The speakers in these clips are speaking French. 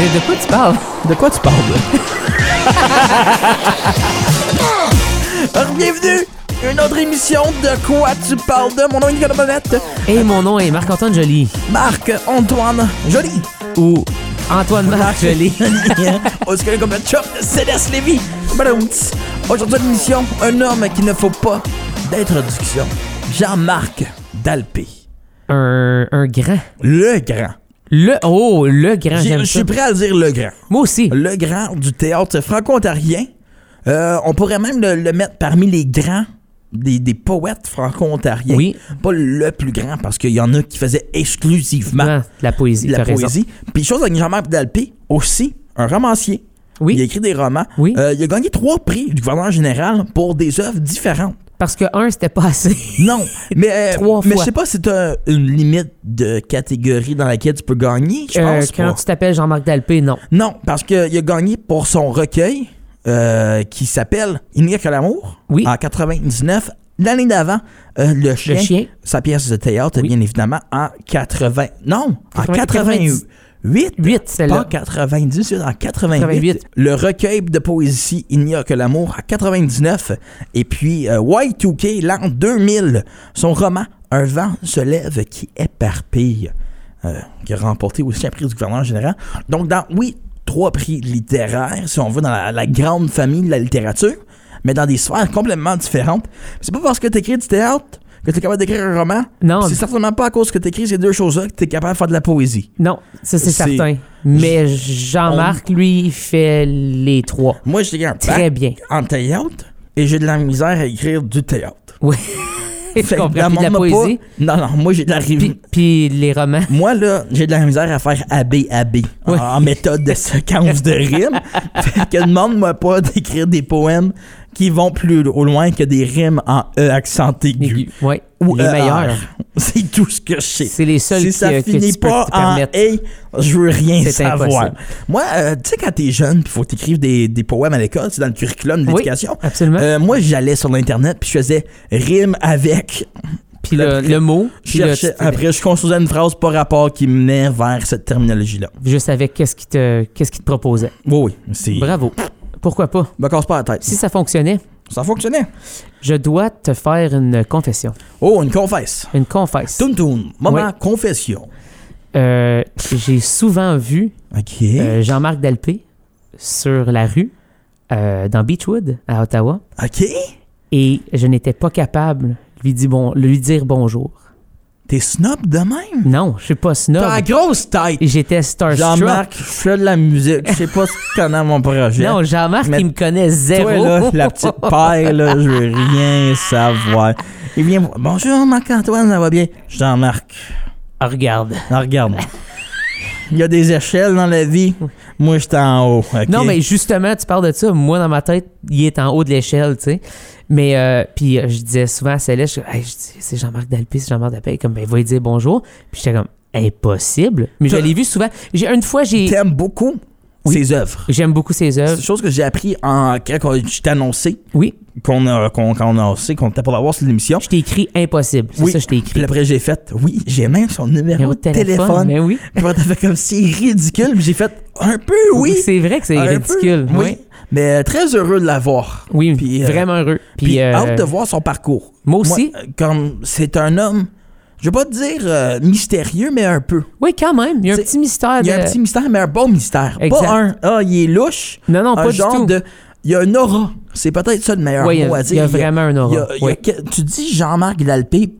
De, de quoi tu parles? De quoi tu parles? Alors, bienvenue! Une autre émission de quoi tu parles de? Mon nom est Nicolas Bonnette, Et mon nom est Marc-Antoine Joly. Marc-Antoine Joly. Ou Antoine Marc Joly. On se connaît comme le chum de Céleste Lévy. Aujourd'hui, l'émission, un homme qui ne faut pas d'introduction. Jean-Marc Dalpé. Un, un grand. Le grand. Le, oh, le grand, j'aime Je suis prêt à dire le grand. Moi aussi. Le grand du théâtre franco-ontarien. Euh, on pourrait même le, le mettre parmi les grands des, des poètes franco-ontariens. Oui. Pas le plus grand, parce qu'il y en a qui faisaient exclusivement Ah, la poésie, la raison. poésie. Puis chose avec Jean-Marc Dalpé, aussi un romancier. Oui. Il a écrit des romans. Oui. Euh, il a gagné trois prix du gouverneur général pour des œuvres différentes. Parce que un, c'était pas assez. Non, mais, euh, Trois mais fois. je sais pas si t'as une limite de catégorie dans laquelle tu peux gagner. Je Euh, pense quand pas. tu t'appelles Jean-Marc Dalpé, non. Non, parce qu'il a gagné pour son recueil euh, qui s'appelle Il n'y a que l'amour Oui. en 99. L'année d'avant, euh, le, chien, Le chien. sa pièce de théâtre, Oui. bien évidemment, en 80. Non, en 90. 88. Huit, Pas celle-là. 98, en 88. 88. Le recueil de poésie Il n'y a que l'amour en 99. Et puis euh, Y2K, l'an 2000. Son roman Un vent se lève qui éparpille, euh, qui a remporté aussi un prix du gouverneur général. Donc, dans, oui, trois prix littéraires, si on veut, dans la, la grande famille de la littérature, mais dans des sphères complètement différentes. C'est pas parce que tu écris du théâtre que tu es capable d'écrire un roman. Non. C'est certainement pas à cause que tu écris ces deux choses-là que tu es capable de faire de la poésie. Non, ça c'est certain. Mais Jean-Marc, lui, il fait les trois. Moi, j'ai un Très bien. en théâtre et j'ai de la misère à écrire du théâtre. Oui. Que comprends. Puis de la poésie. pas- Non, non, moi j'ai de la Puis, puis les romans. Moi, là, j'ai de la misère à faire AB, AB en- méthode de séquence de rimes. fait que demande-moi pas d'écrire des poèmes qui vont plus au loin que des rimes en E accent aigu. Oui. Ou les ER. meilleurs. C'est tout ce que je sais. C'est les seuls si qui- ça que finit tu peux pas te en permettre. A, je veux rien savoir. impossible. Moi, euh, tu sais, quand t'es jeune, il faut t'écrire des, des poèmes à l'école, c'est dans le curriculum de Oui, l'éducation. absolument. Euh, moi, j'allais sur l'internet puis je faisais rime avec. puis le- le, le mot. Je Puis cherchais- après, je construisais une phrase par rapport qui menait vers cette terminologie-là. Juste avec qu'est-ce qu'il te, qu'est-ce qu'il te proposait. Oui, oui. Bravo. Pourquoi pas? Me casse pas la tête. Si ça fonctionnait, Ça fonctionnait. je dois te faire une confession. Oh, une confesse. Une confesse. Toun toun. Moment Oui. confession. Euh, j'ai souvent vu euh, Jean-Marc Dalpé sur la rue euh, dans Beechwood, à Ottawa, OK. et je n'étais pas capable de lui, dire bon, lui dire bonjour. T'es snob de même? Non, je suis pas snob. T'as la grosse tête. J'étais starstruck. Jean-Marc, je fais de la musique. Je sais pas si tu connais mon projet. Non, Jean-Marc, il me connaît zéro. Toi, là, la petite paille, là, je veux rien savoir. Il vient voir. Bonjour, Marc-Antoine, ça va bien? Jean-Marc. Ah, regarde. Ah, regarde. Il y a des échelles dans la vie. Moi, j'étais en haut. Non, mais justement, tu parles de ça. Moi, dans ma tête, il est en haut de l'échelle, tu sais. Mais, euh, puis euh, je disais souvent à Céleste, je, Hey, je dis, c'est Jean-Marc Dalpé, c'est Jean-Marc Dalpé. Comme, ben, va lui dire bonjour. Puis j'étais comme, impossible. Mais je l'ai vu souvent. J'ai, une fois, j'ai, T'aimes beaucoup? Oui. ses œuvres. j'aime beaucoup ses C'est œuvres. une chose que j'ai appris en, quand je t'ai annoncé Oui, qu'on a, qu'on, qu'on a annoncé qu'on était pour l'avoir sur l'émission. je t'ai écrit impossible. C'est Oui. ça, je t'ai Puis écrit. après, j'ai fait, oui, j'ai même son numéro de téléphone. téléphone. Mais oui. Puis après, t'as fait comme c'est ridicule. Puis j'ai fait, un peu, oui. C'est vrai que c'est ridicule. peu, oui. Mais très heureux de l'avoir. Oui, Puis, euh, vraiment heureux. Puis, Puis euh, hâte de voir son parcours. moi aussi. euh, comme c'est un homme, je vais pas te dire euh, mystérieux, mais un peu. Oui, quand même. Il y a un petit mystère. Il y a de- un petit mystère, mais un bon mystère. Exact. Pas un, ah, il est louche. Non, non, un pas du genre tout. de. Il y a une aura. C'est peut-être ça le meilleur Oui, a- mot à il y dire. a vraiment un aura. il y a- il y a Oui. que- tu dis Jean-Marc Dalpé,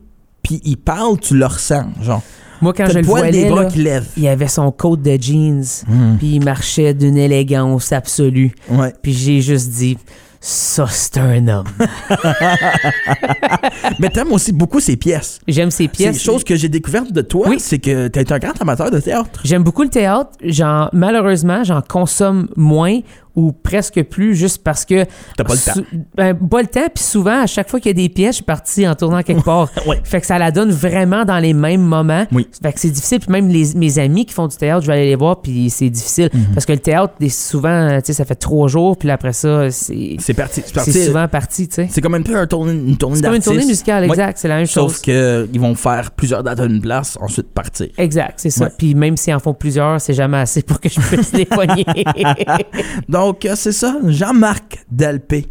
puis il parle, tu le ressens. Genre, Moi, quand je le le poil des voyais, bras là, qui lève. il avait son coat de jeans, Hmm. puis il marchait d'une élégance absolue. Ouais. Puis j'ai juste dit, ça, c'est un homme. Mais t'aimes aussi beaucoup ses pièces. J'aime ses C'est pièces. une chose que j'ai découverte de toi, Oui. c'est que t'es un grand amateur de théâtre. J'aime beaucoup le théâtre. J'en, malheureusement, j'en consomme moins ou presque plus, juste parce que. T'as pas le temps. Ben, pas le temps, puis souvent, à chaque fois qu'il y a des pièges, je suis parti en tournant quelque part. Ouais. Fait que ça la donne vraiment dans les mêmes moments. Oui. Fait que c'est difficile. Puis même les- mes amis qui font du théâtre, je vais aller les voir, puis c'est difficile. Mhm. Parce que le théâtre, souvent, tu sais, ça fait trois jours, puis après ça, c'est. C'est parti. C'est parti. C'est souvent parti, tu sais. C'est comme un peu un tournée, une tournée C'est comme une tournée musicale, Ouais. exact. C'est la même chose. Sauf qu'ils vont faire plusieurs dates à une place, ensuite partir. Exact, c'est ça. Puis même s'ils en font plusieurs, c'est jamais assez pour que je puisse les poigner. Donc, euh, c'est ça, Jean-Marc Dalpé,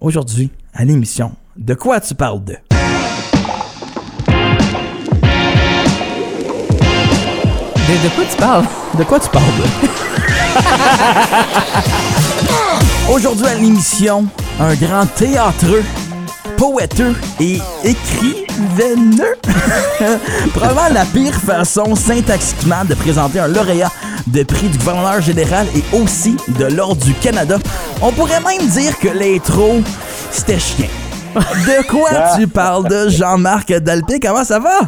aujourd'hui, à l'émission. De quoi tu parles de? de, de quoi tu parles? De quoi tu parles de? Aujourd'hui à l'émission, un grand théâtreux, poèteux et écrivaineux. Probablement la pire façon syntaxiquement de présenter un lauréat de prix du gouverneur général et aussi de l'Ordre du Canada. On pourrait même dire que l'intro, c'était chien. De quoi tu parles de Jean-Marc Dalpé? Comment ça va?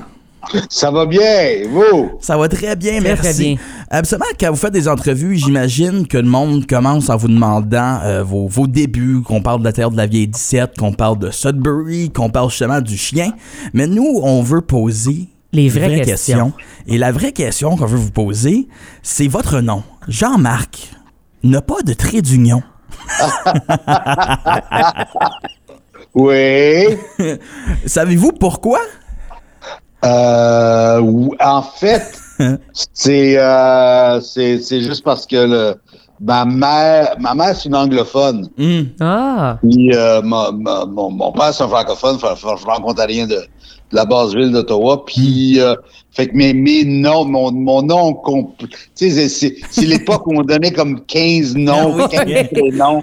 Ça va bien, vous? Ça va très bien, Très, merci. très bien. Absolument, quand vous faites des entrevues, j'imagine que le monde commence en vous demandant euh, vos, vos débuts, qu'on parle de la terre de la vieille 17, qu'on parle de Sudbury, qu'on parle justement du chien. Mais nous, on veut poser Les vraies questions. Et la vraie question qu'on veut vous poser, c'est votre nom. Jean-Marc n'a pas de trait d'union. Oui. Savez-vous pourquoi? Euh, en fait, c'est euh, c'est c'est juste parce que le, ma mère, ma mère c'est une anglophone. Hmm. Ah! Puis euh, ma- ma- mon, mon père c'est un francophone, fr- fr- franco-ontarien de, de la basse ville d'Ottawa. Puis euh, fait que mes, mes noms, mon, mon nom, tu sais, c'est- l'époque où on donnait comme 15 noms, Ah oui. 15 prénoms.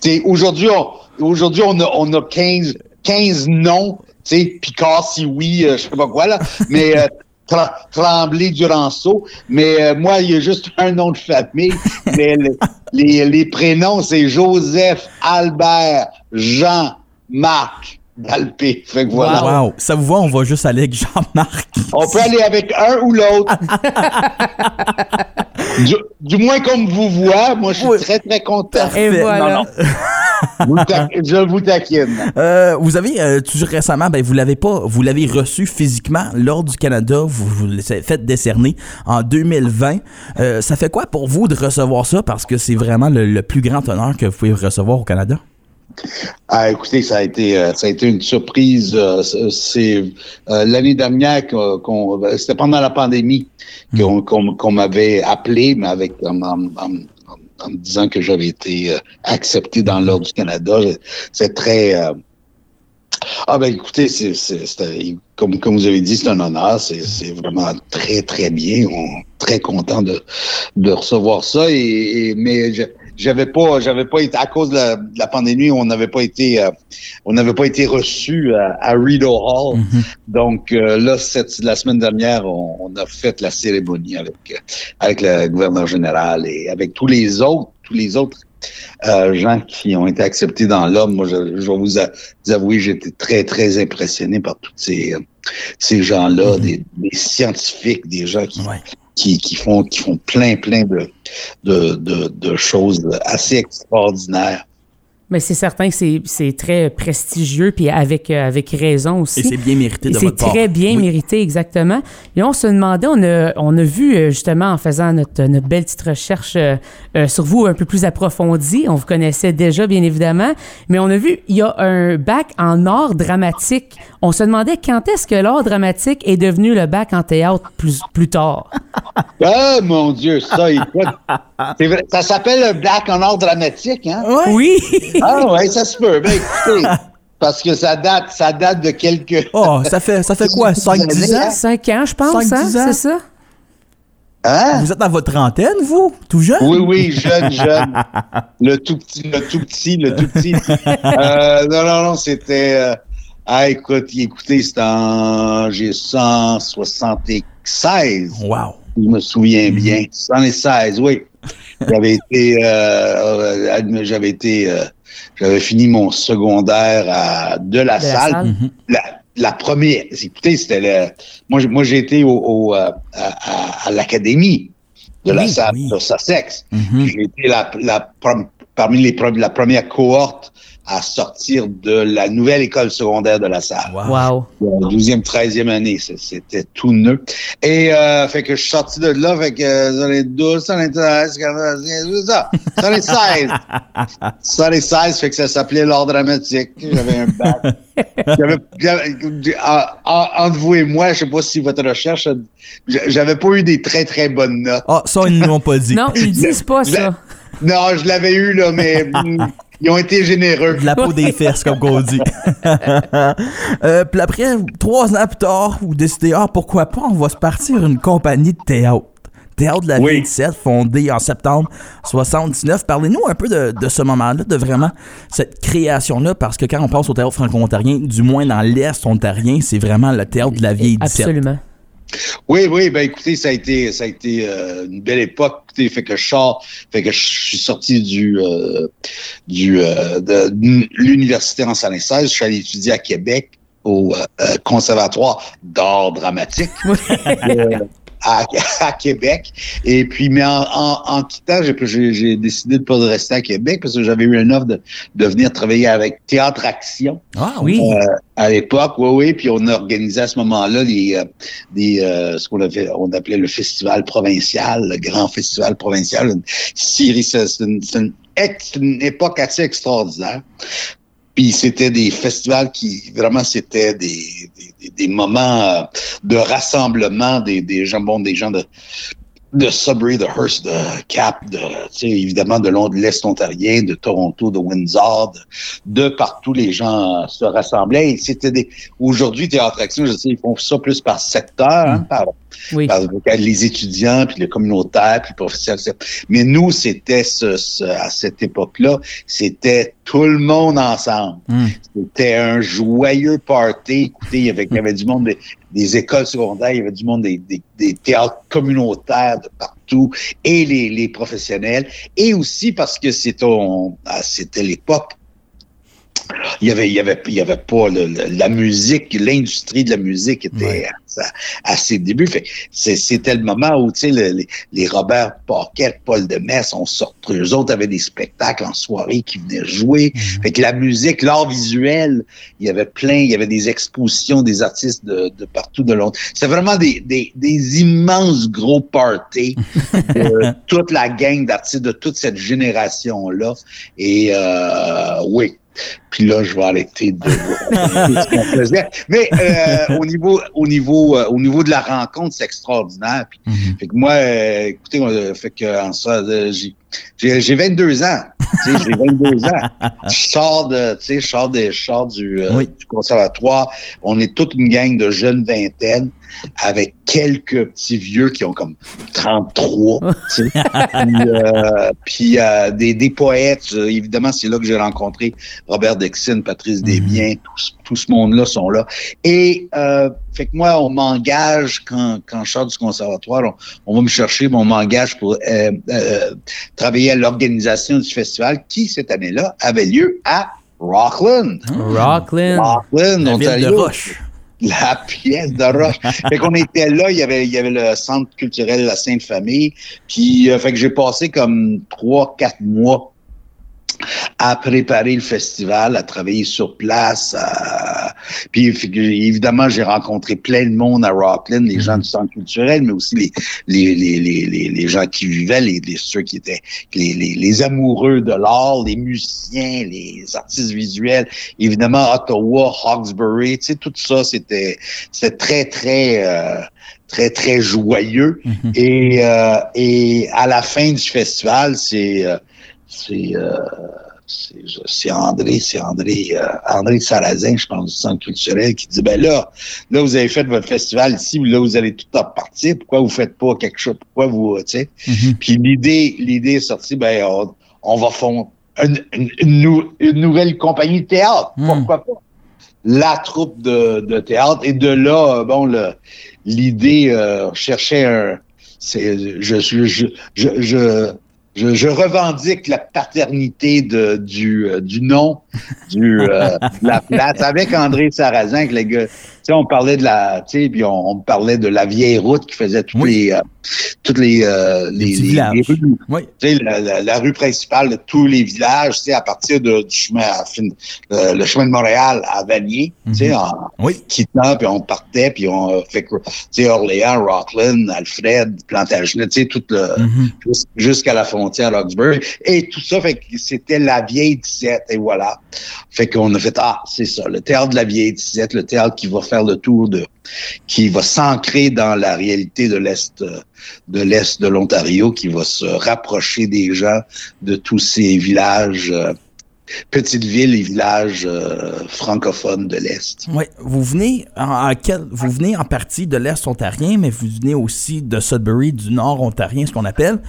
Tu sais, aujourd'hui on aujourd'hui on a on a 15 15 noms, tu sais, Picard si oui, euh, je sais pas quoi là, mais euh, Tremblay Duranceau, mais euh, moi il y a juste un nom de famille, mais le- les, les prénoms c'est Joseph, Albert, Jean, Marc, Dalpé. Fait que voilà. Wow. Ça vous voit, on va juste aller avec Jean-Marc. On peut aller avec un ou l'autre. du, du moins comme vous voit, moi je suis Oui. très très content. Et Parfait. voilà. Non, non. Vous ta- je vous taquine. Euh, vous avez euh, tout récemment, ben vous l'avez pas, vous l'avez reçu physiquement lors du Canada, vous vous l'avez fait décerner en 2020. Euh, ça fait quoi pour vous de recevoir ça? Parce que c'est vraiment le, le plus grand honneur que vous pouvez recevoir au Canada? Ah, écoutez, ça a été, euh, ça a été une surprise. euh, c'est- euh, l'année dernière qu'on, euh, c'était pendant la pandémie qu'on, qu'on, m'avait appelé, mais avec en, en- en- en me disant que j'avais été accepté dans l'ordre du Canada. C'est très ah ben écoutez, c'est, comme, comme vous avez dit, c'est un honneur. C'est, vraiment très, très bien. On est très content de, de recevoir ça. Et, et- mais je- j'avais pas, j'avais pas été à cause de la, de la pandémie, on n'avait pas été, euh, on n'avait pas été reçu à, à Rideau Hall. Donc euh, là, cette, la semaine dernière, on, on a fait la cérémonie avec euh, avec le gouverneur général et avec tous les autres, tous les autres euh, gens qui ont été acceptés dans l'homme. Moi, je, je vais vous, a- vous avouer, j'étais très très impressionné par tous ces ces gens-là, des, des scientifiques, des gens qui Ouais. qui, qui font qui font plein plein de de, de, de choses assez extraordinaires. Mais c'est certain que c'est- c'est très prestigieux, puis avec, euh, avec raison aussi. Et c'est bien mérité de C'est votre part. très bien Oui. mérité, exactement. Et on se demandait, on a, on a vu euh, justement en faisant notre, notre belle petite recherche euh, euh, sur vous un peu plus approfondie, on vous connaissait déjà bien évidemment, mais on a vu, il y a un bac en art dramatique. On se demandait quand est-ce que l'art dramatique est devenu le bac en théâtre plus, plus tard? Ah mon Dieu, ça, écoute, c'est vrai, ça s'appelle un black en art dramatique, hein? Oui! Ah ouais, ça se peut. Ben écoutez, parce que ça date, ça date de quelques. Oh, ça fait, ça fait quoi, 5-10 ans? Cinq ans, je pense, Cinq, hein? dix ans? C'est ça? Hein? Vous êtes dans votre trentaine, vous? Tout jeune? Oui, oui, jeune, jeune. Le tout petit, le tout petit, le tout petit. Euh, non, non, non, c'était. euh, ah, écoute, écoutez, c'était en. J'ai 176. Wow. Je me souviens bien. 116, oui. J'avais été. euh, euh, j'avais été. J'avais fini mon secondaire à de la De la salle. salle. La, la première. Écoutez, c'était le. Moi, j'ai- moi, j'ai été au, au, euh, à, à- à l'académie de la salle oui. sur Sussex. Mhm. J'ai été la, la parmi les la première cohorte à sortir de la nouvelle école secondaire de la salle. Wow. wow. 12e, 13e année, c'était tout neuf. Et euh, fait que je suis sorti de là, fait que euh, ça les 12, ça les 13, ça, ça les 16. ça les 16, fait que ça s'appelait l'art dramatique. J'avais un bac. entre vous et moi, je sais pas si votre recherche, j'avais pas eu des très très bonnes notes. Ah, ça, ils ne l'ont pas dit. non, ils disent pas ça. Non, je l'avais eu, là, mais ils ont été généreux. De la peau des fesses, comme qu'on dit. euh, puis après, trois ans plus tard, vous décidez, ah, pourquoi pas, on va se partir une compagnie de théâtre. Théâtre de la oui. Ville 7, fondé en septembre 79. Parlez-nous un peu de, de ce moment-là, de vraiment cette création-là, parce que quand on pense au théâtre franco-ontarien, du moins dans l'Est ontarien, c'est vraiment le théâtre de la vieille 17. Absolument. Oui, oui, ben écoutez, ça a été, ça a été euh, une belle époque. Écoutez, fait que je sors, fait que je suis sorti du, euh, du euh, de, de l'université en 16 je suis allé étudier à Québec au conservatoire d'art dramatique. À, à, Québec. Et puis, mais en, en, en quittant, j'ai décidé de pas rester à Québec parce que j'avais eu une offre de, de venir travailler avec Théâtre Action. Ah oui. Euh, à l'époque, oui, oui. Puis on a organisé à ce moment-là les, euh, des, euh, ce qu'on avait, on appelait le festival provincial, le grand festival provincial. Une série, c'est une, une, une époque assez extraordinaire. Puis c'était des festivals qui vraiment c'était des, des, des, moments de rassemblement des, des gens bon des gens de de Sudbury, de Hearst, de Cap, de évidemment de long de l'Est ontarien, de Toronto, de Windsor, de, de, partout les gens se rassemblaient. Et c'était des aujourd'hui Théâtre Action, je sais, ils font ça plus par secteur, hein, par, oui. par les étudiants, puis le communautaire, puis le professionnel. Mais nous, c'était ce, ce, à cette époque-là, c'était tout le monde ensemble. Mm. C'était un joyeux party. Écoutez, il y avait, il y avait du monde des, des, écoles secondaires, il y avait du monde des, des, des théâtres communautaires de partout, et les, les professionnels, et aussi parce que c'était l'époque il y avait, il y avait, il y avait pas le, le, la musique, l'industrie de la musique était Ouais. à, à ses débuts. C'était le moment où, tu sais, le- les, les Robert Paquette, Paul Demers, on sortait, eux autres avaient des spectacles en soirée qui venaient jouer. Fait que la musique, l'art visuel, il y avait plein, il y avait des expositions des artistes de, de partout de Londres. C'était vraiment des, des, des immenses gros parties de toute la gang d'artistes de toute cette génération-là. Et euh, oui. Puis là, je vais arrêter de ce qu'on faisait. Mais euh, au niveau, au niveau, euh, au niveau de la rencontre, c'est extraordinaire. Puis, Mhm. fait que moi, euh, écoutez, on- fait que en ça, euh, j'ai- j'ai j'ai 22 ans. J'ai 22 ans. Je sors de, tu sais, je sors des, je sors du, euh, Oui. du conservatoire. On est toute une gang de jeunes vingtaines avec quelques petits vieux qui ont comme 33. tu sais. puis euh, puis, euh, des, des poètes. euh, évidemment, c'est là que j'ai rencontré Robert Dexine, Patrice Desbiens. Tout, ce- tout ce monde-là sont là. Et euh, fait que moi, on m'engage quand, quand je sors du conservatoire, on, on va me chercher, mais on m'engage pour euh, euh, travailler à l'organisation du festival qui, cette année-là, avait lieu à Rockland. Rockland. Rockland, La ville de Ontario. Roche. La pièce de roche. fait qu'on était là, il y avait, il y avait le centre culturel La Sainte Famille. Puis, euh, fait que j'ai passé comme trois, quatre mois à préparer le festival, à travailler sur place. à- Puis évidemment, j'ai rencontré plein de monde à Rockland, les gens du centre culturel, mais aussi les, les, les, les, les, gens qui vivaient, les, les, ceux qui étaient les, les, les amoureux de l'art, les musiciens, les artistes visuels. Évidemment, Ottawa, Hawkesbury, tu sais, tout ça, c'était c'était très, très... euh, très très joyeux Mhm. et euh, et à la fin du festival c'est euh, c'est euh, c'est André, c'est André, euh, André Sarrazin, je pense, du Centre culturel, qui dit, ben là, là, vous avez fait votre festival ici, là, vous allez tout repartir, pourquoi vous faites pas quelque chose, pourquoi vous, tu sais? Mhm. Puis l'idée, l'idée est sortie, ben, on, on va fondre une, une, une nou- une nouvelle compagnie de théâtre, Hmm. pourquoi pas? La troupe de, de théâtre, et de là, euh, bon, le, l'idée euh, cherchait un, c'est, je suis, je, je, je, je, revendique la paternité euh, du nom du, euh, de la place avec André Sarrazin, que le gars, on parlait de la, tu sais, puis on, on parlait de la vieille route qui faisait toutes Oui. les, euh, toutes les, euh, les, rues. Oui. La, la- la rue principale de tous les villages, tu sais, à partir de, du chemin, à euh, le chemin de Montréal à Vanier, tu sais, Mhm. en Oui. quittant, puis on partait, puis on euh, fait que, tu sais, Orléans, Rockland, Alfred, Plantagenet, tu sais, tout le, Mhm. jus- jusqu'à la frontière Roxbury. Et tout ça, fait que c'était la vieille 17, et voilà. Fait qu'on a fait, ah, c'est ça, le théâtre de la vieille 17, le théâtre qui va faire le tour de, qui va s'ancrer dans la réalité de l'Est, de l'Est de l'Ontario, qui va se rapprocher des gens de tous ces villages, euh, petites villes et villages euh, francophones de l'Est. Oui, vous venez en, en quel, vous venez en partie de l'Est ontarien, mais vous venez aussi de Sudbury, du Nord ontarien, ce qu'on appelle.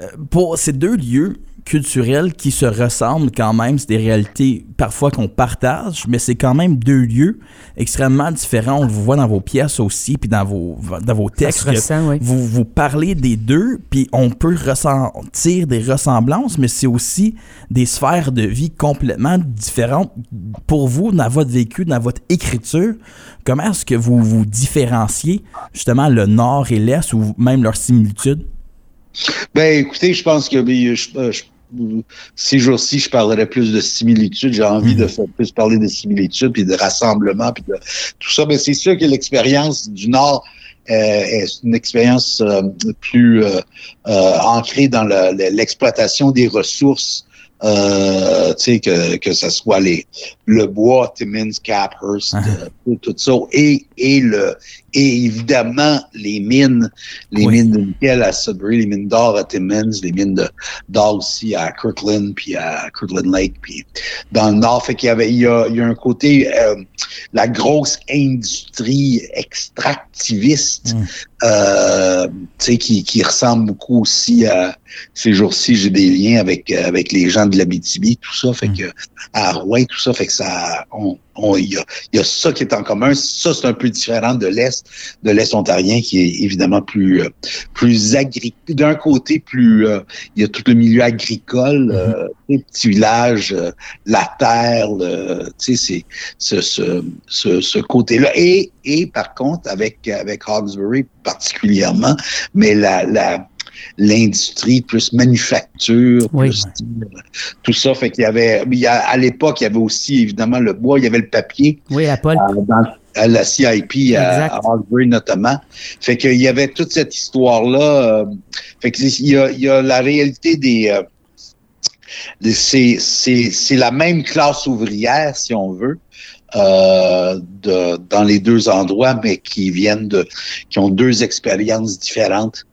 Euh, pour ces deux lieux culturels qui se ressemblent quand même, c'est des réalités parfois qu'on partage, mais c'est quand même deux lieux extrêmement différents. On le voit dans vos pièces aussi, puis dans vos, dans vos Ça textes. se que ressent, oui. vous, vous parlez des deux, puis on peut ressentir des ressemblances, mais c'est aussi des sphères de vie complètement différentes. Pour vous, dans votre vécu, dans votre écriture, comment est-ce que vous vous différenciez justement le Nord et l'Est ou même leurs similitudes? Ben, écoutez, je pense que ben, je, euh, je- ces jours-ci, je parlerai plus de similitudes. J'ai envie de faire plus parler de similitudes, puis de rassemblement, puis de tout ça. Mais c'est sûr que l'expérience du Nord euh, est une expérience euh, plus euh, ancrée dans le- le- l'exploitation des ressources. Euh, que que ce soit les le bois Timmins Caphurst euh, tout ça et et le et évidemment les mines les Oui. mines de nickel à Sudbury les mines d'or à Timmins les mines de d'or aussi à Kirkland puis à Kirkland Lake puis dans le nord fait qu'il y avait il y a, il y a un côté euh, la grosse industrie extractiviste Mm. euh, tu sais qui qui ressemble beaucoup aussi à ces jours-ci j'ai des liens avec avec les gens de l'Abitibi tout ça fait Mm. que à Rouen tout ça fait que ça on il y y a ça qui est en commun. Ça c'est un peu différent de l'est de l'est ontarien qui est évidemment plus euh, plus agricole d'un côté plus euh, il y a tout le milieu agricole euh, les petits villages euh, la terre tu sais c'est ce ce ce, ce côté là et et par contre avec avec Hawkesbury particulièrement mais la la l'industrie plus manufacture Oui. plus tout ça fait qu'il y avait il y a, à l'époque il y avait aussi évidemment le bois il y avait le papier Oui, la Paul. euh, dans à la CIP à, Exact. à Hawkesbury notamment. Fait qu'il y avait toute cette histoire-là. euh, fait que c'est- il y a, il y a la réalité des... euh, des- c'est, c'est, c'est la même classe ouvrière, si on veut, euh, de, dans les deux endroits, mais qui viennent de... qui ont deux expériences différentes.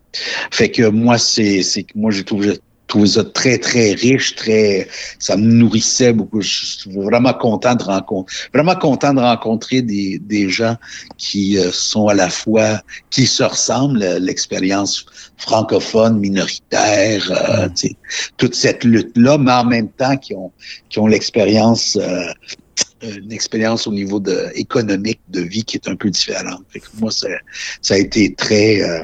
Fait que moi, c'est, c'est que moi, j'ai trouvé, j'ai trouvé ça très, très riche, très, ça me nourrissait beaucoup. Je suis vraiment content de rencontrer, vraiment content de rencontrer des, des gens qui euh, sont à la fois, qui se ressemblent, euh, l'expérience francophone, minoritaire, euh, toute cette lutte-là, mais en même temps qui ont, qui ont l'expérience, euh, une expérience au niveau de, économique de vie qui est un peu différente. Fait que moi, ça, ça a été très, euh,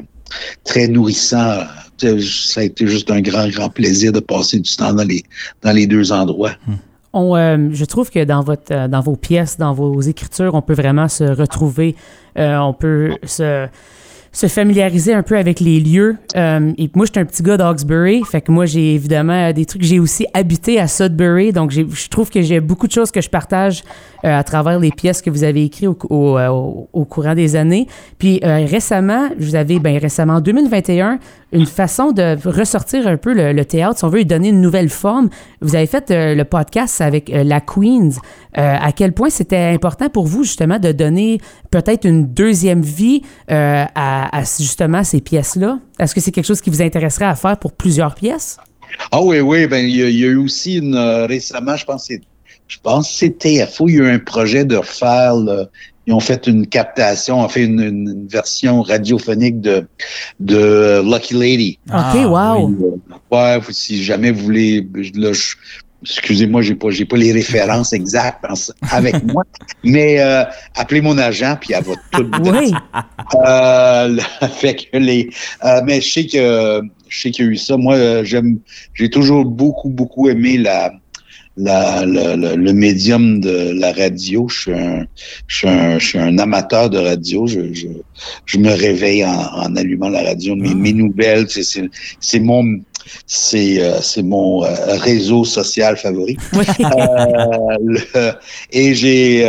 très nourrissant. Sais, Ça a été juste un grand, grand plaisir de passer du temps dans les, deux endroits. On, euh, je trouve que dans, votre, euh, dans vos pièces, dans vos écritures, on peut vraiment se retrouver, euh, on peut se, se familiariser un peu avec les lieux. Euh, et moi, je suis un petit gars d'Hawkesbury, fait que moi, j'ai évidemment des trucs. J'ai aussi habité à Sudbury, donc je trouve que j'ai beaucoup de choses que je partage euh, à travers les pièces que vous avez écrites au, euh, courant des années. Puis euh, récemment, vous avez, ben récemment, en 2021, une façon de ressortir un peu le, théâtre, si on veut lui donner une nouvelle forme. Vous avez fait euh, le podcast avec euh, la Queens. Euh, à quel point c'était important pour vous, justement, de donner peut-être une deuxième vie à, à justement ces pièces-là? Est-ce que c'est quelque chose qui vous intéresserait à faire pour plusieurs pièces? Ah oui, oui, ben il y, a- eu aussi une récemment, je pense je pense que c'est TFO, il y a eu un projet de refaire le- ils ont fait une captation, ont fait une, une- version radiophonique de de Lucky Lady. OK, wow. Euh, Ouais, si jamais vous voulez là, je- excusez-moi, j'ai pas j'ai pas les références exactes avec moi, mais euh, appelez mon agent puis elle va tout. Oui. Euh, fait que les, euh, mais je sais que je sais qu'il y a eu ça. Moi, euh, j'aime, j'ai toujours beaucoup beaucoup aimé la la, le, médium de la radio. Je suis un, je suis un, je suis un amateur de radio. Je, je, je me réveille en, en, allumant la radio. Mes, mes ah. nouvelles, c'est, c'est, mon c'est euh, c'est mon euh, réseau social favori. Euh, et j'ai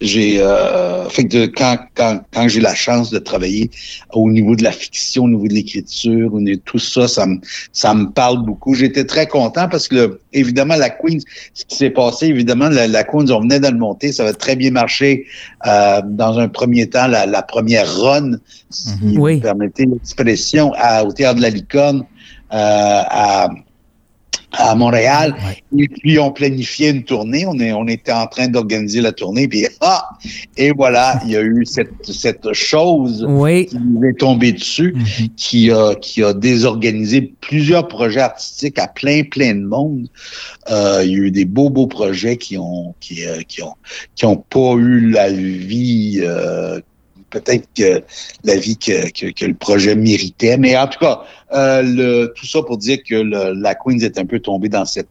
j'ai euh, fait que quand quand quand j'ai la chance de travailler au niveau de la fiction, au niveau de l'écriture, au niveau de tout ça, ça me ça me parle beaucoup. J'étais très content parce que évidemment la Queens, ce qui s'est passé, évidemment la, la Queens, on venait de le monter, ça va très bien marcher euh, dans un premier temps la, la première run, si mhm. vous permettez l'expression, au théâtre de la Licorne, euh, à à Montréal. Et puis, on planifiait une tournée. On, est, on était en train d'organiser la tournée. Puis, ah! Et voilà, il y a eu cette, cette chose qui nous est tombée dessus, mm-hmm. qui, a, qui a désorganisé plusieurs projets artistiques à plein, plein de monde. Euh, il y a eu des beaux, beaux projets qui ont, qui, euh, qui ont, qui ont pas eu la vie euh, peut-être que la vie que, que, le projet méritait. Mais en tout cas, euh, le, tout ça pour dire que la Queens est un peu tombée dans cette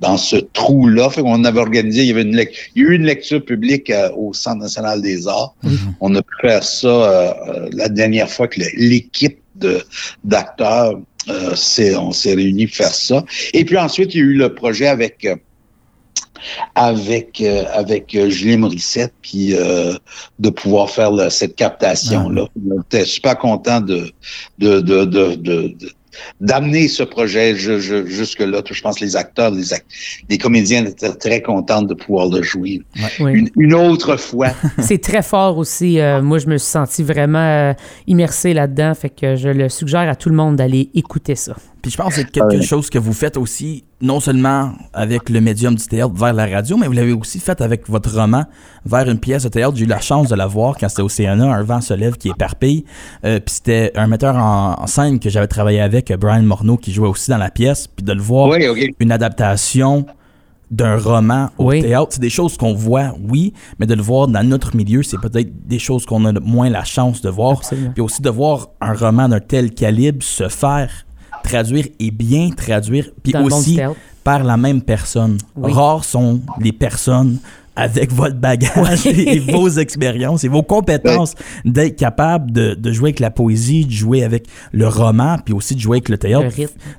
dans ce trou-là. Fait qu'on avait organisé, il y avait une il y a eu une lecture publique euh, au Centre national des arts. On a pu faire ça euh, la dernière fois que l'équipe de d'acteurs on s'est réunis pour faire ça. Et puis ensuite, il y a eu le projet avec avec euh, avec euh, Julien Morissette, puis euh, de pouvoir faire cette captation-là. J'étais super content de, de, de, d'amener ce projet jusque-là. Je pense que les acteurs, les, les comédiens étaient très contents de pouvoir le jouer une, autre fois. C'est très fort aussi. moi, je me suis senti vraiment immersé là-dedans. Fait que je le suggère à tout le monde d'aller écouter ça. Puis je pense que c'est quelque chose que vous faites aussi, non seulement avec le médium du théâtre vers la radio, mais vous l'avez aussi fait avec votre roman vers une pièce de théâtre. J'ai eu la chance de la voir quand c'était au CNA, Un vent se lève qui éperpille. Euh, puis c'était un metteur en, scène que j'avais travaillé avec, Brian Morneau, qui jouait aussi dans la pièce. Puis de le voir, une adaptation d'un roman au théâtre. C'est des choses qu'on voit, oui, mais de le voir dans notre milieu, c'est peut-être des choses qu'on a moins la chance de voir. Puis aussi de voir un roman d'un tel calibre se faire traduire et bien traduire, puis aussi par la même personne. Rares sont les personnes avec votre bagage et vos expériences et vos compétences d'être capable de, jouer avec la poésie, de jouer avec le roman, puis aussi de jouer avec le théâtre.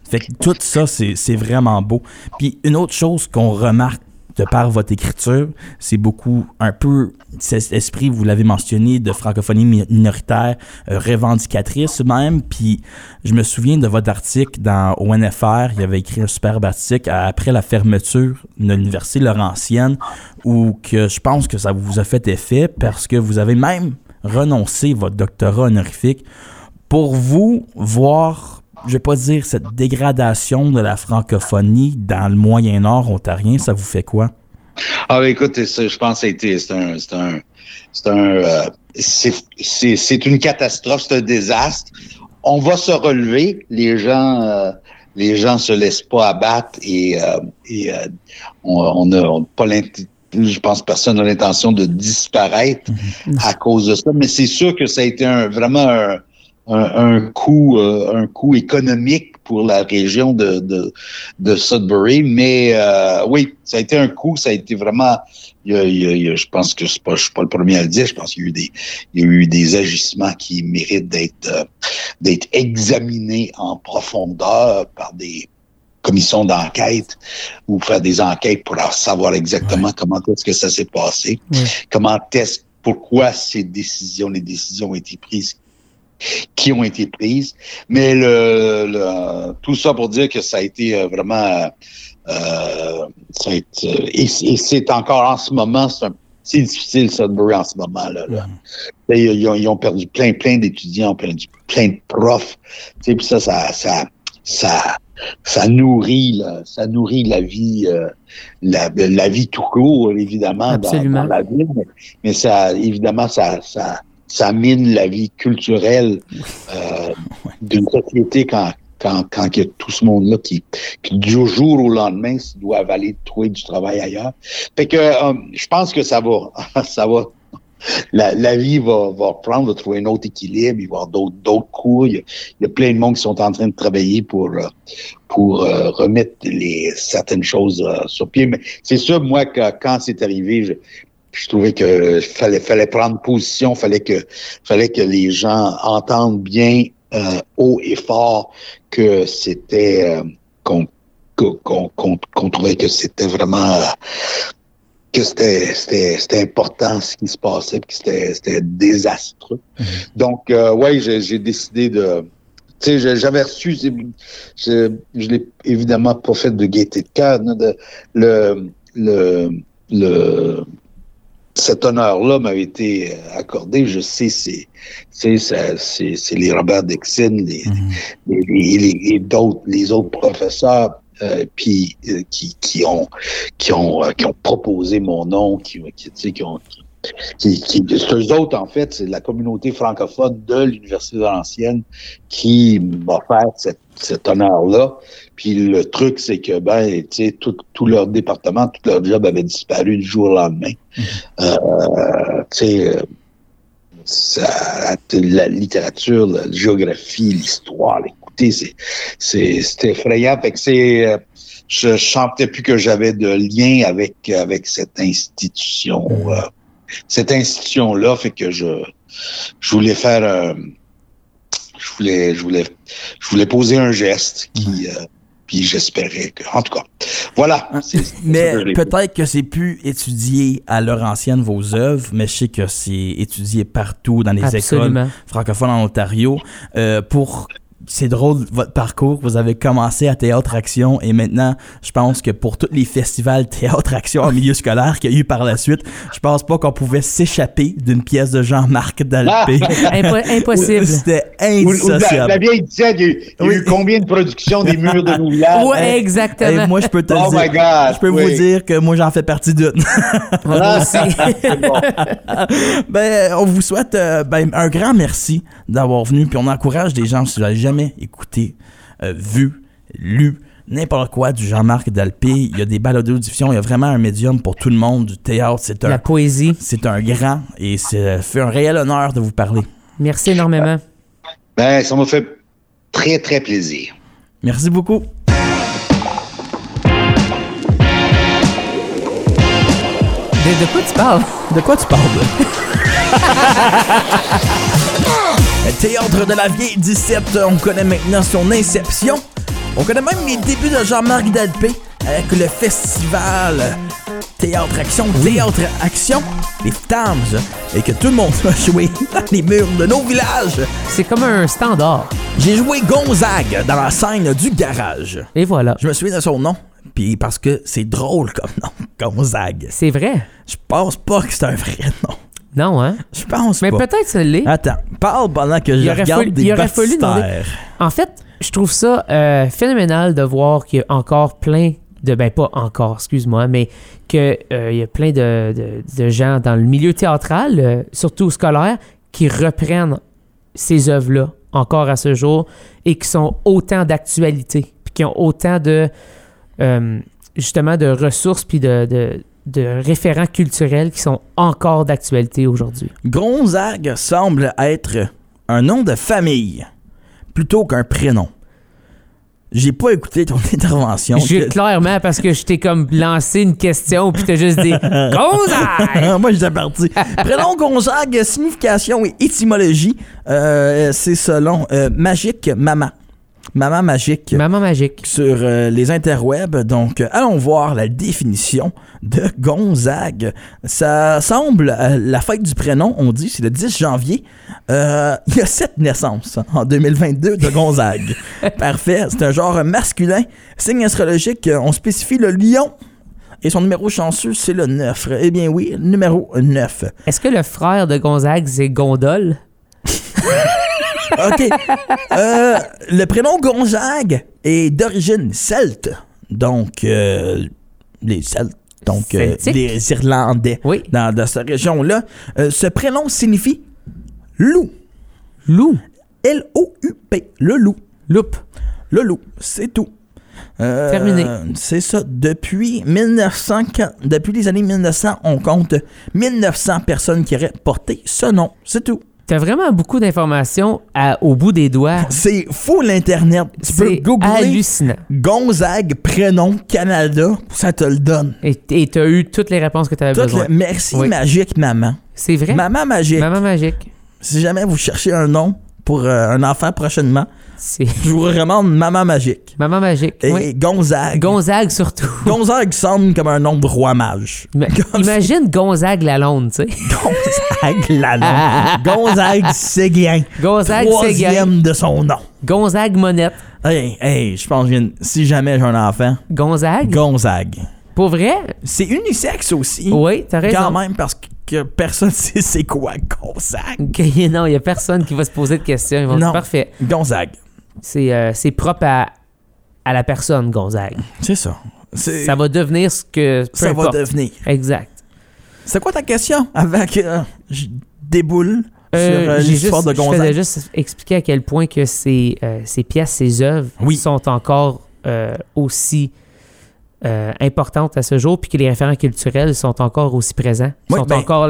fait que tout ça, c'est vraiment beau. Puis une autre chose qu'on remarque de par votre écriture, c'est beaucoup un peu cet esprit, vous l'avez mentionné, de francophonie minoritaire, euh, revendicatrice même. Puis je me souviens de votre article dans ONFR, il avait écrit un superbe article après la fermeture de l'université Laurentienne, où que je pense que ça vous a fait effet parce que vous avez même renoncé votre doctorat honorifique pour vous voir je vais pas dire cette dégradation de la francophonie dans le Moyen-Nord ontarien, ça vous fait quoi? Ah, écoute, je pense que c'est un, c'est un, c'est un, euh, c'est une catastrophe, c'est un désastre. On va se relever. Les gens, euh, les gens se laissent pas abattre et, euh, et on n'a pas je pense personne n'a l'intention de disparaître mm-hmm. à cause de ça, mais c'est sûr que ça a été un, vraiment un, un, coût euh, un coût économique pour la région de, de, de Sudbury. Mais euh, oui, ça a été un coût, ça a été vraiment. Il y a, je pense que c'est pas, je suis pas le premier à le dire. Je pense qu'il y a eu des, il y a eu des agissements qui méritent d'être euh, d'être examinés en profondeur par des commissions d'enquête ou faire des enquêtes pour savoir exactement comment est-ce que ça s'est passé, comment est-ce pourquoi ces décisions, les décisions ont été prises qui ont été prises. Mais le, tout ça pour dire que ça a été euh, vraiment... Euh, ça a été, et, c'est encore en ce moment, c'est difficile, Sudbury, en ce moment. Là, mm. Ils, ont, perdu plein, plein d'étudiants, ont perdu plein de profs. Puis ça, ça, ça, ça, ça nourrit, ça nourrit la vie, euh, la, la, vie tout court, évidemment, dans, dans, la ville. Mais, ça, évidemment, ça, ça, ça mine la vie culturelle euh, d'une société quand, quand, quand il y a tout ce monde-là qui, qui, du jour au lendemain, doivent aller trouver du travail ailleurs. Fait que euh, je pense que ça va, ça va, la, la vie va, va reprendre, va trouver un autre équilibre, il va y avoir d'autres, d'autres cours. Il y, a, il y, a, plein de monde qui sont en train de travailler pour, euh, pour euh, remettre les, certaines choses euh, sur pied. Mais c'est sûr, moi, que, quand c'est arrivé, je, je trouvais que fallait, fallait prendre position, fallait que, fallait que les gens entendent bien euh, haut et fort que c'était qu'on qu'on qu'on qu'on trouvait que c'était vraiment que c'était c'était important ce qui se passait, que c'était c'était désastreux. Mm -hmm. Donc euh, ouais, j'ai décidé de tu sais, j'avais reçu, je, je l'ai évidemment pas fait de gaieté de cœur, le, le, le, cet honneur-là m'avait été accordé. Je sais, c'est, c'est, c'est, les Robert Dixon, les, mm -hmm. les, les, les, les, d'autres, les autres professeurs euh, puis euh, qui, qui ont qui ont euh, qui ont proposé mon nom, qui, qui, qui ont qui, qui, eux autres, en fait, c'est la communauté francophone de l'Université de Lancienne qui m'a fait cette, cet honneur-là. Puis le truc, c'est que, ben, tu sais, tout, tout, leur département, tout leur job avait disparu du jour au lendemain. Mm -hmm. euh, tu sais, ça, la littérature, la géographie, l'histoire, écoutez, c'est, c'est, c'est effrayant. Fait que c'est, je sentais plus que j'avais de lien avec, avec cette institution, euh, cette institution-là, fait que je, je voulais faire, euh, je voulais, je voulais, je voulais poser un geste qui, euh, puis j'espérais que, en tout cas, voilà. Mais peut-être que c'est plus étudié à Laurentienne vos œuvres, mais je sais que c'est étudié partout dans les Absolument. écoles francophones en Ontario. Euh, pour c'est drôle votre parcours. Vous avez commencé à Théâtre Action et maintenant, je pense que pour tous les festivals Théâtre Action en milieu scolaire qu'il y a eu par la suite, je pense pas qu'on pouvait s'échapper d'une pièce de Jean-Marc Dalpé. Ah! Impo impossible. C'était indissociable. La vieille disait, il y a, eu, il y a eu combien de productions des murs de villages? Oui, exactement. Et moi, je peux te oh dire, my God, je peux oui. vous dire que moi, j'en fais partie d'une. Moi aussi. bon. ben, on vous souhaite euh, ben, un grand merci d'avoir venu, puis on encourage des gens, si vous jamais écouté, euh, vu, lu, n'importe quoi du Jean-Marc Dalpé. Il y a des balados diffusion, il y a vraiment un médium pour tout le monde du théâtre. C'est un, La poésie. C'est un grand et ça fait un réel honneur de vous parler. Merci énormément. Ben, ça m'a fait très, très plaisir. Merci beaucoup. De, de quoi tu parles? De quoi tu parles? Théâtre de la Vieille 17, on connaît maintenant son inception. On connaît même les débuts de Jean-Marc Dalpé avec le festival Théâtre Action, Théâtre Action, les Tams, et que tout le monde a joué dans les murs de nos villages. C'est comme un standard. J'ai joué Gonzague dans la scène du garage. Et voilà. Je me souviens de son nom, puis parce que c'est drôle comme nom, Gonzague. C'est vrai. Je pense pas que c'est un vrai nom. Non, hein? Je pense Mais pas. peut-être ça l'est. Attends, parle pendant que je regarde fallu- des il aurait fallu demander-. En fait, je trouve ça euh, phénoménal de voir qu'il y a encore plein de... Ben, pas encore, excuse-moi, mais qu'il y a plein de, de- de gens dans le milieu théâtral, euh, surtout scolaire, qui reprennent ces œuvres-là encore à ce jour et qui sont autant d'actualité, puis qui ont autant de... euh, justement, de ressources puis de... de de référents culturels qui sont encore d'actualité aujourd'hui. Gonzague semble être un nom de famille plutôt qu'un prénom. J'ai pas écouté ton intervention. J'ai clairement parce que je t'ai comme lancé une question puis t'as juste dit Gonzague! Moi, j'étais parti. Prénom Gonzague, signification et étymologie, euh, c'est selon euh, Magique Maman. Maman Magique. Maman magique. sur euh, les interwebs. Donc, euh, allons voir la définition de Gonzague. Ça semble, euh, la fête du prénom, on dit, c'est le 10 janvier. Il y a sept naissances en 2022 de Gonzague. Parfait. C'est un genre masculin. Signe astrologique, on spécifie le lion. Et son numéro chanceux, c'est le 9. Eh bien oui, numéro 9. Est-ce que le frère de Gonzague, c'est Gondole? OK. Euh, le prénom Gonzague est d'origine celte. Donc, euh, les Celtes. Donc, euh, les Irlandais. Oui. Dans, dans cette région-là. Ce prénom signifie loup. Loup. L-O-U-P. Le loup. Loupe. Le loup. C'est tout. Euh, Terminé. C'est ça. Depuis 1900, depuis les années 1900, on compte 1900 personnes qui auraient porté ce nom. C'est tout. T'as vraiment beaucoup d'informations au bout des doigts. C'est fou l'Internet. Tu peux C'est googler hallucinant. Gonzague, prénom, Canada, ça te le donne. Et t'as eu toutes les réponses que t'avais besoin. le- Merci Oui. magique, maman. C'est vrai? Maman magique. Maman magique. Si jamais vous cherchez un nom pour euh, un enfant prochainement, je vous recommande Maman magique. Maman magique. Et oui. Gonzague. Gonzague surtout. Gonzague sonne comme un nom de roi mage. Mais Imagine Gonzague Lalonde, tu sais. Gonzague Lalonde. Gonzague Séguin. Gonzague. Troisième de son nom. Gonzague Monette. Hey, hey, je pense que si jamais j'ai un enfant, Gonzague? Gonzague. Pour vrai? C'est unisexe aussi. Oui, t'as raison. Quand même, parce que personne sait c'est quoi Gonzague. Ok, non, il y a personne qui va se poser de questions. Ils vont dire, Non. parfait. Gonzague. C'est euh, c'est propre à, à la personne, Gonzague. C'est ça. Ça va devenir ce que. Ça va devenir. Exact. C'est quoi ta question? Avant que euh, je déboule Euh, sur euh, l'histoire de Je faisais Gonzague? juste expliquer à quel point que ces, ces pièces, ces œuvres Oui. sont encore aussi importantes à ce jour, puis que les référents culturels sont encore aussi présents. Oui, sont ben- encore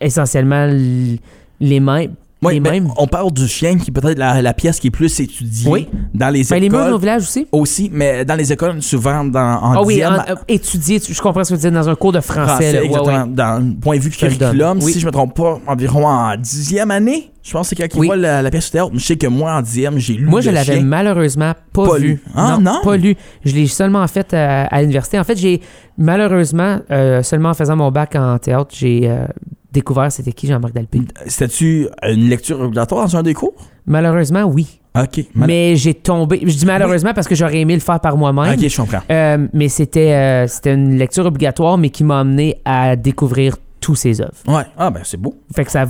essentiellement les mêmes. Oui, les ben, on parle du chien qui est peut-être la, la pièce qui est plus étudiée Oui. dans les Ben, les murs de écoles nos villages aussi. aussi, mais dans les écoles souvent dans, en Ah oui, dixième- en- euh, étudier, tu- je comprends ce que tu dire, dans un cours de français. français, là. Ouais, exactement, ouais. dans le point de vue donne. curriculum, Oui. si je me trompe pas, environ en dixième année, je pense que c'est quand Oui. voient la, la pièce de théâtre. Je sais que moi, en dixième, j'ai lu Moi, je l'avais malheureusement pas, Pas vu. lu. Ah, non? Pas lu. Je l'ai seulement fait à, à l'université. En fait, j'ai malheureusement, euh, seulement en faisant mon bac en théâtre, j'ai euh, découvert c'était qui Jean-Marc Dalpé. C'était-tu une lecture obligatoire dans un des cours? Malheureusement, oui. OK. mal- Mais j'ai tombé. Je dis malheureusement parce que j'aurais aimé le faire par moi-même. OK, je comprends. Euh, mais c'était euh, c'était une lecture obligatoire, mais qui m'a amené à découvrir tous ses œuvres. Ouais. Ah, ben c'est beau. Fait que ça,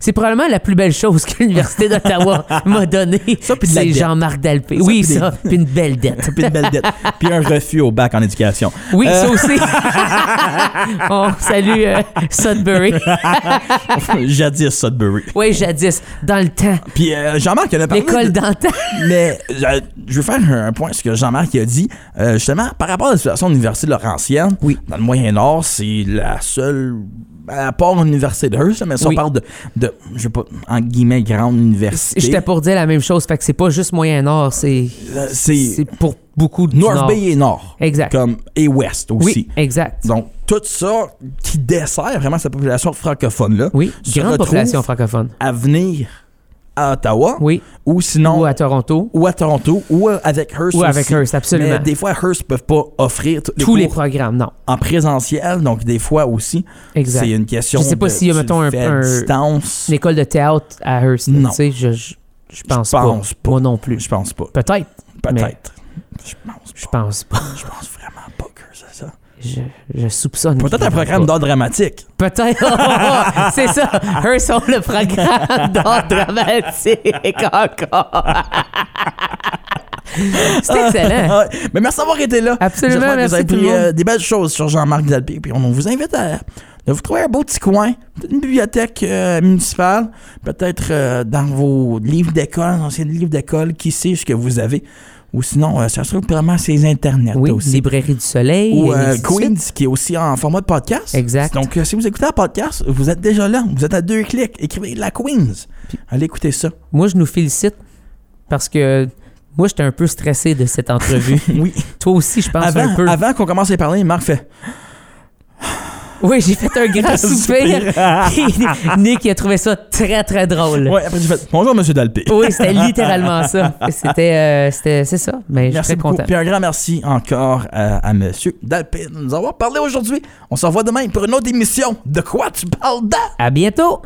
c'est probablement la plus belle chose que l'Université d'Ottawa m'a donnée. Ça, puis de la C'est. Jean-Marc Dalpé. Ça, oui, puis des- ça. Puis une belle dette. Puis une belle dette. Puis un refus au bac en éducation. Oui, Euh. ça aussi. On salue euh, Sudbury. Jadis Sudbury. Oui, jadis, dans le temps. Puis euh, Jean-Marc, il a parlé. L'école de- d'antan. Mais euh, je veux faire un, point sur ce que Jean-Marc a dit. Justement, par rapport à la situation de l'Université de Laurentienne, Oui. dans le Moyen-Nord, c'est la seule. À part l'Université de Hearst, mais Oui. on parle de, de, je sais pas, en guillemets, grande université. J'étais pour dire la même chose. Fait que c'est pas juste Moyen-Nord, c'est euh, C'est c'est pour beaucoup de North Nord. Bay et Nord. Exact. Comme, et Ouest aussi. Oui, exact. Donc, tout ça qui dessert vraiment cette population francophone-là Oui, grande population francophone. à venir à Ottawa Oui, ou sinon ou à Toronto, ou à Toronto ou avec Hearst ou avec aussi. Hearst, absolument. Mais des fois, Hearst peuvent pas offrir tous les Tous les cours programmes, non. en présentiel, donc des fois aussi, Exact. c'est une question Je sais pas de s'il y a, tu mettons, un- distance. Une école de théâtre à Hearst, Non. tu sais, je, je, je pense, Je pense pas. Moi non plus. Je pense pas. Peut-être, Peut-être. Je pense je pense pas. Je pense vraiment pas que c'est ça. Je, je soupçonne. Peut-être un programme d'art dramatique. Peut-être. c'est ça. Hearst ont le programme d'art dramatique encore. C'est excellent. Mais merci d'avoir été là. Absolument, J'espère que vous avez pris euh, des belles choses sur Jean-Marc Dalpé. Puis on vous invite à, à vous trouver un beau petit coin, peut-être une bibliothèque euh, municipale, peut-être euh, dans vos livres d'école, anciens livres d'école, qui sait ce que vous avez. Ou sinon, euh, ça se trouve vraiment les internets Oui, aussi. Librairie du Soleil. Ou euh. Queens, qui est aussi en format de podcast. Exact. Donc, euh, si vous écoutez un podcast, vous êtes déjà là. Vous êtes à deux clics. Écrivez la Queens. Allez écouter ça. Moi, je nous félicite parce que moi, j'étais un peu stressé de cette entrevue. Oui. Toi aussi, je pense Avant, un peu. avant qu'on commence à parler, Marc fait Oui, j'ai fait un grand soupir. Nick il a trouvé ça très, très drôle. Ouais, après j'ai fait Bonjour, Monsieur Dalpé. Oui, c'était littéralement ça. C'était, euh, c'était, c'est ça. Mais je suis très beaucoup. content. Puis un grand merci encore à, à Monsieur Dalpé de nous avoir parlé aujourd'hui. On se revoit demain pour une autre émission. De quoi tu parles dans? À bientôt!